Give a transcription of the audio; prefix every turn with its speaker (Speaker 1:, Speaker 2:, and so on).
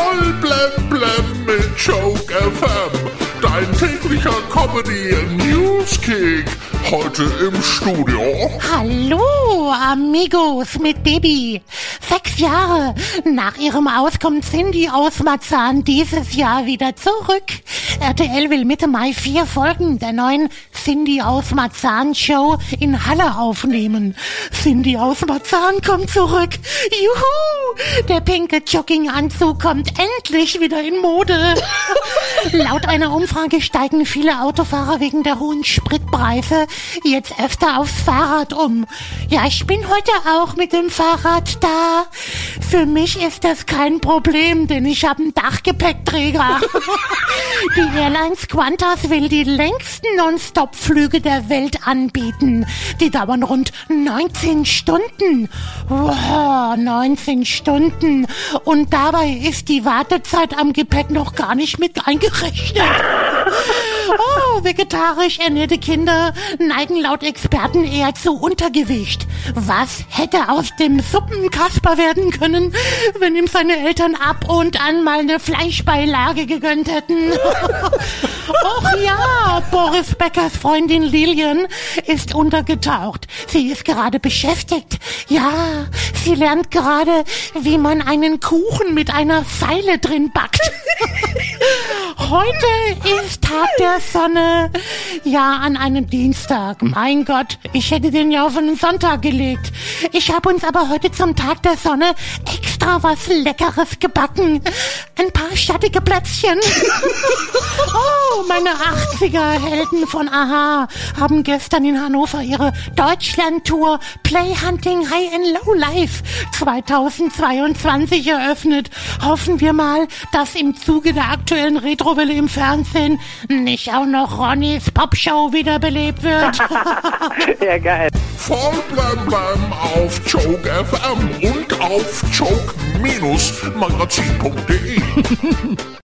Speaker 1: Voll blem blem mit Joke FM. Dein täglicher Comedy Newskick. Heute im Studio.
Speaker 2: Hallo, Amigos mit Baby. Sechs Jahre nach ihrem Aus kommt Cindy aus Marzahn dieses Jahr wieder zurück. RTL will Mitte Mai vier Folgen der neuen Cindy aus Marzahn Show in Halle aufnehmen. Cindy aus Marzahn kommt zurück. Juhu! Der pinke Jogginganzug kommt endlich wieder in Mode. Laut einer Umfrage steigen viele Autofahrer wegen der hohen Spritpreise jetzt öfter aufs Fahrrad um. Ja, ich bin heute auch mit dem Fahrrad da. Für mich ist das kein Problem, denn ich habe einen Dachgepäckträger. Die Airlines Qantas will die längsten Non-Stop-Flüge der Welt anbieten. Die dauern rund 19 Stunden. Wow, 19 Stunden. Und dabei ist die Wartezeit am Gepäck noch gar nicht mit eingerechnet. Oh, vegetarisch ernährte Kinder neigen laut Experten eher zu Untergewicht. Was hätte aus dem Suppenkasper werden können, wenn ihm seine Eltern ab und an mal eine Fleischbeilage gegönnt hätten? Och ja, Boris Beckers Freundin Lilian ist untergetaucht. Sie ist gerade beschäftigt. Ja, sie lernt gerade, wie man einen Kuchen mit einer Pfeile drin backt. Heute ist Tag der Sonne. Ja, an einem Dienstag. Mein Gott, ich hätte den ja auf einen Sonntag gelegt. Ich habe uns aber heute zum Tag der Sonne extra was Leckeres gebacken. Ein paar schattige Plätzchen. Oh, meine 80er-Helden von Aha haben gestern in Hannover ihre Deutschland-Tour Play Hunting High and Low Life 2022 eröffnet. Hoffen wir mal, dass im Zuge der aktuellen Retrowelle im Fernsehen nicht auch noch Ronnys Popshow wiederbelebt wird.
Speaker 3: Ja, geil.
Speaker 1: Voll blem blem auf Joke FM und auf joke-magazin.de.